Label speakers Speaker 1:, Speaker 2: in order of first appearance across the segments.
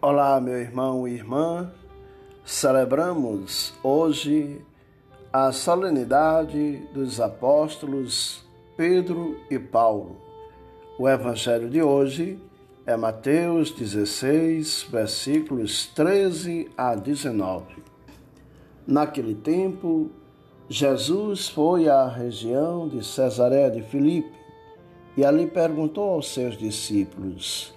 Speaker 1: Olá, meu irmão e irmã. Celebramos hoje a solenidade dos apóstolos Pedro e Paulo. O evangelho de hoje é Mateus 16, versículos 13 a 19. Naquele tempo, Jesus foi à região de Cesareia de Filipe e ali perguntou aos seus discípulos: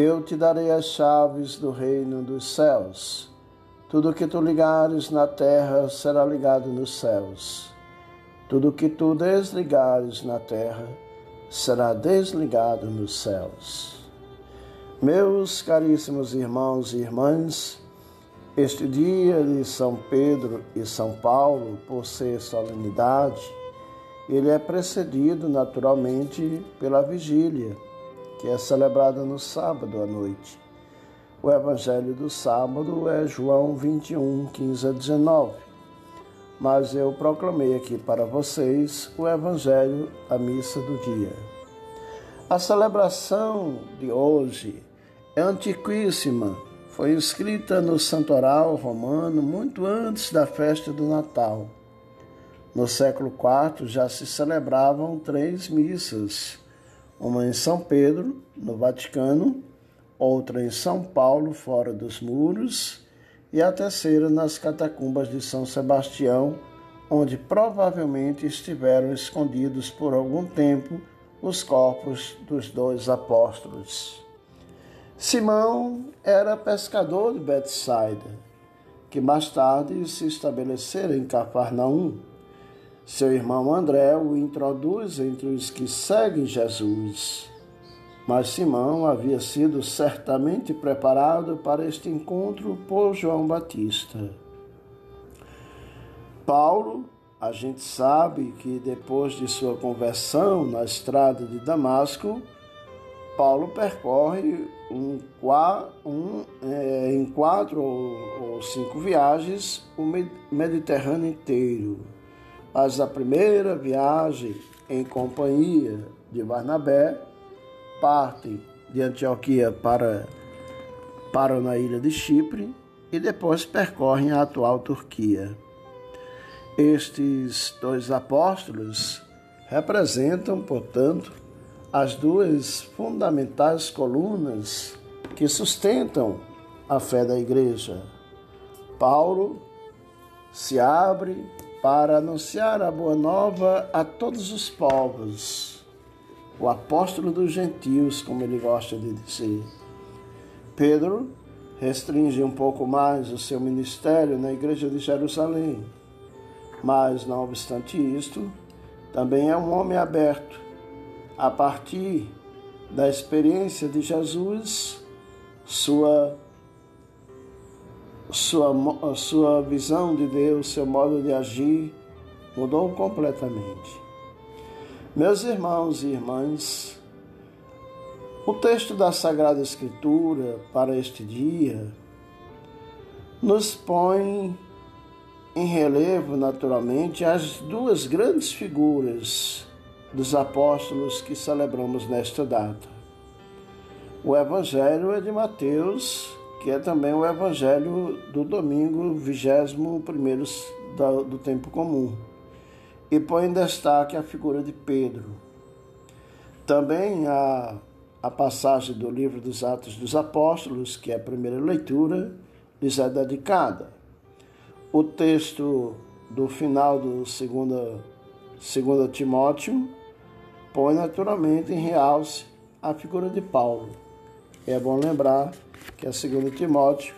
Speaker 1: Eu te darei as chaves do reino dos céus. Tudo que tu ligares na terra será ligado nos céus. Tudo que tu desligares na terra será desligado nos céus. Meus caríssimos irmãos e irmãs, este dia de São Pedro e São Paulo, por ser solenidade, ele é precedido naturalmente pela vigília que é celebrada no sábado à noite. O evangelho do sábado é João 21, 15 a 19. Mas eu proclamei aqui para vocês o evangelho, a missa do dia. A celebração de hoje é antiquíssima. Foi escrita no santoral romano muito antes da festa do Natal. No século IV já se celebravam três missas uma em São Pedro, no Vaticano, outra em São Paulo, fora dos muros, e a terceira nas catacumbas de São Sebastião, onde provavelmente estiveram escondidos por algum tempo os corpos dos dois apóstolos. Simão era pescador de Betsaida, que mais tarde se estabelecera em Cafarnaum. Seu irmão André o introduz entre os que seguem Jesus. Mas Simão havia sido certamente preparado para este encontro por João Batista. Paulo, a gente sabe que depois de sua conversão na estrada de Damasco, Paulo percorre um, um, é, em quatro ou cinco viagens o Mediterrâneo inteiro mas a primeira viagem em companhia de Barnabé parte de Antioquia para, para na ilha de Chipre e depois percorrem a atual Turquia. Estes dois apóstolos representam, portanto, as duas fundamentais colunas que sustentam a fé da igreja. Paulo se abre para anunciar a boa nova a todos os povos, o apóstolo dos gentios, como ele gosta de dizer. Pedro restringe um pouco mais o seu ministério na igreja de Jerusalém, mas, não obstante isto, também é um homem aberto. A partir da experiência de Jesus, sua sua, sua visão de Deus, seu modo de agir mudou completamente. Meus irmãos e irmãs, o texto da Sagrada Escritura para este dia nos põe em relevo, naturalmente, as duas grandes figuras dos apóstolos que celebramos nesta data. O Evangelho é de Mateus que é também o evangelho do domingo, vigésimo primeiro do tempo comum. E põe em destaque a figura de Pedro. Também a, a passagem do livro dos Atos dos Apóstolos, que é a primeira leitura, lhes é dedicada. O texto do final do 2 Timóteo põe naturalmente em realce a figura de Paulo. É bom lembrar que a 2 Timóteo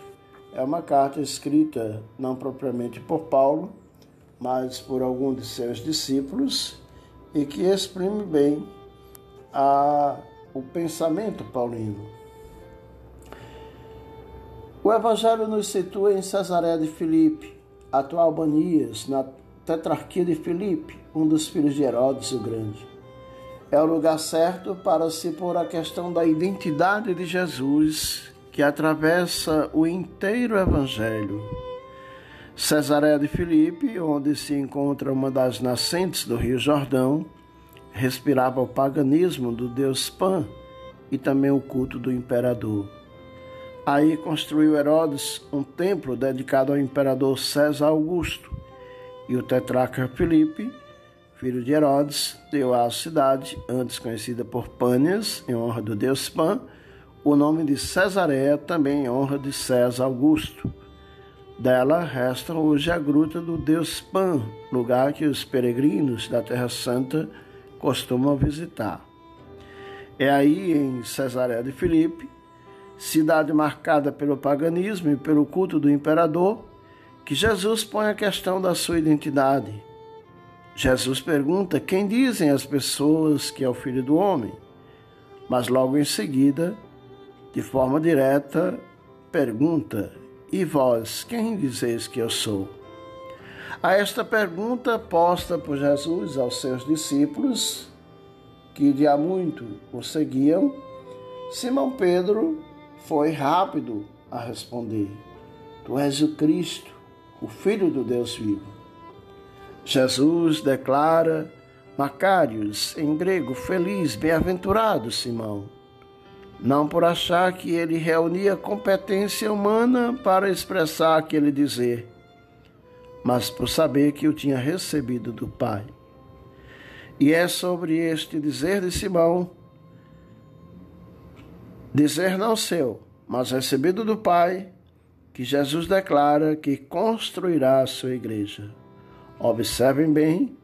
Speaker 1: é uma carta escrita não propriamente por Paulo, mas por algum de seus discípulos e que exprime bem a, o pensamento paulino. O Evangelho nos situa em Cesareia de Filipe, atual Banias, na tetrarquia de Filipe, um dos filhos de Herodes o Grande. É o lugar certo para se pôr a questão da identidade de Jesus, que atravessa o inteiro Evangelho. Cesareia de Filipe, onde se encontra uma das nascentes do Rio Jordão, respirava o paganismo do deus Pan e também o culto do imperador. Aí construiu Herodes um templo dedicado ao imperador César Augusto, e o tetrarca Filipe, filho de Herodes, deu à cidade, antes conhecida por Pânias, em honra do deus Pan, o nome de Cesareia, também em honra de César Augusto. Dela resta hoje a gruta do deus Pan, lugar que os peregrinos da Terra Santa costumam visitar. É aí em Cesareia de Filipe cidade marcada pelo paganismo e pelo culto do imperador, que Jesus põe a questão da sua identidade. Jesus pergunta quem dizem as pessoas que é o filho do homem, mas logo em seguida, de forma direta, pergunta: E vós, quem dizeis que eu sou? A esta pergunta posta por Jesus aos seus discípulos, que de há muito o seguiam, Simão Pedro foi rápido a responder: Tu és o Cristo, o Filho do Deus vivo. Jesus declara Macários, em grego, feliz, bem-aventurado Simão, não por achar que ele reunia competência humana para expressar aquele dizer, mas por saber que o tinha recebido do Pai. E é sobre este dizer de Simão dizer não seu, mas recebido do Pai, que Jesus declara que construirá a sua igreja. Observem bem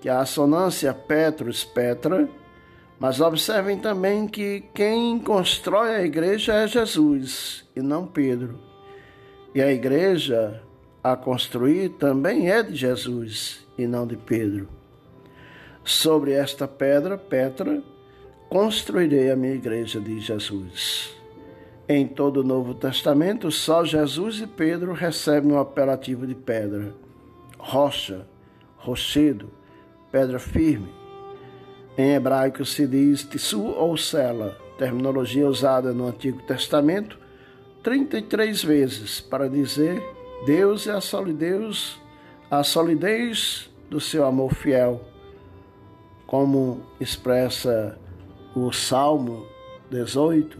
Speaker 1: que a assonância Petrus Petra, mas observem também que quem constrói a igreja é Jesus e não Pedro. E a igreja a construir também é de Jesus e não de Pedro. Sobre esta pedra, Petra, construirei a minha igreja, diz Jesus. Em todo o Novo Testamento, só Jesus e Pedro recebem o apelativo de pedra, rocha, rochedo, pedra firme. Em hebraico se diz tissu ou cela, terminologia usada no Antigo Testamento 33 vezes para dizer Deus é a solidez, a solidez do seu amor fiel, como expressa o Salmo 18,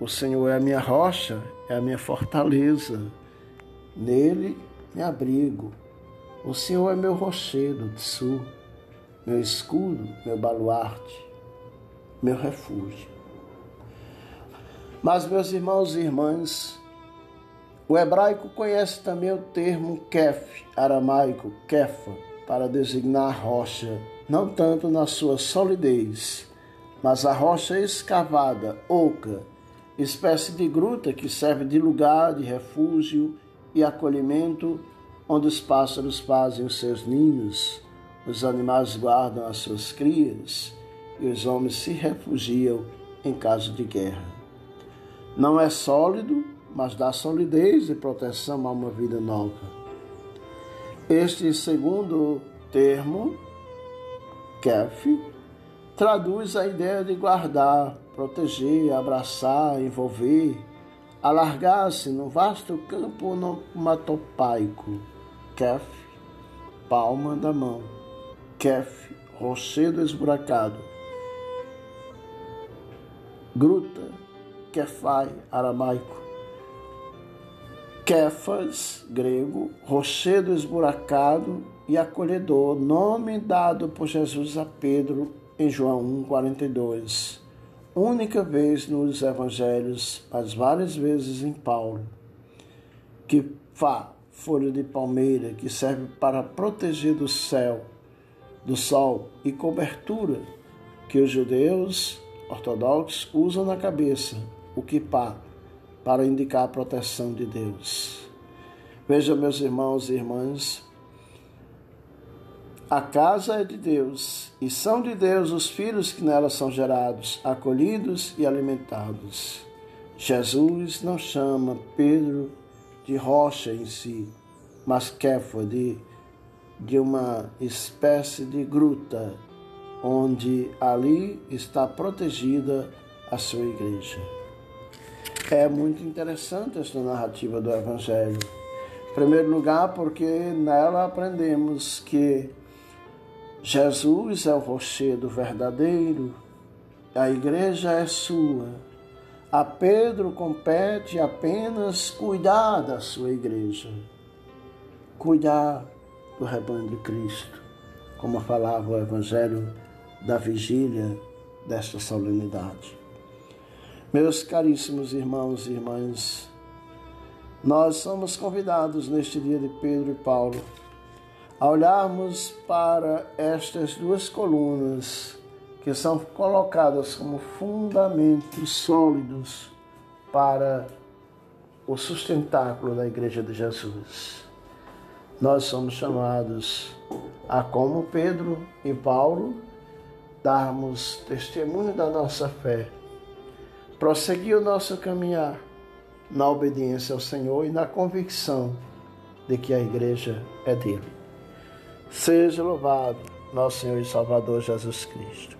Speaker 1: o Senhor é a minha rocha, é a minha fortaleza, nele me abrigo. O Senhor é meu rochedo de sul, meu escudo, meu baluarte, meu refúgio. Mas, meus irmãos e irmãs, o hebraico conhece também o termo kef, aramaico kefa, para designar rocha, não tanto na sua solidez, mas a rocha escavada, oca, espécie de gruta que serve de lugar de refúgio e acolhimento, onde os pássaros fazem os seus ninhos, os animais guardam as suas crias e os homens se refugiam em caso de guerra. Não é sólido, mas dá solidez e proteção a uma vida nova. Este segundo termo, kef, traduz a ideia de guardar, proteger, abraçar, envolver, alargar-se no vasto campo onomatopaico. Kef, palma da mão. Kef, rochedo esburacado. Gruta, Kefai, aramaico. Kefas, grego, rochedo esburacado e acolhedor, nome dado por Jesus a Pedro em João 1,42. Única vez nos evangelhos, mas várias vezes em Paulo. que folha de palmeira, que serve para proteger do céu, do sol e cobertura que os judeus ortodoxos usam na cabeça, o kippah, para indicar a proteção de Deus. Veja, meus irmãos e irmãs, a casa é de Deus e são de Deus os filhos que nela são gerados, acolhidos e alimentados. Jesus não chama Pedro de rocha em si, mas Kéfo de, de uma espécie de gruta, onde ali está protegida a sua igreja. É muito interessante esta narrativa do Evangelho. Em primeiro lugar, porque nela aprendemos que Jesus é o rochedo verdadeiro, a igreja é sua. A Pedro compete apenas cuidar da sua igreja, cuidar do rebanho de Cristo, como falava o Evangelho da vigília desta solenidade. Meus caríssimos irmãos e irmãs, nós somos convidados neste dia de Pedro e Paulo a olharmos para estas duas colunas que são colocadas como fundamentos sólidos para o sustentáculo da Igreja de Jesus. Nós somos chamados a, como Pedro e Paulo, darmos testemunho da nossa fé, prosseguir o nosso caminhar na obediência ao Senhor e na convicção de que a igreja é dele. Seja louvado nosso Senhor e Salvador Jesus Cristo.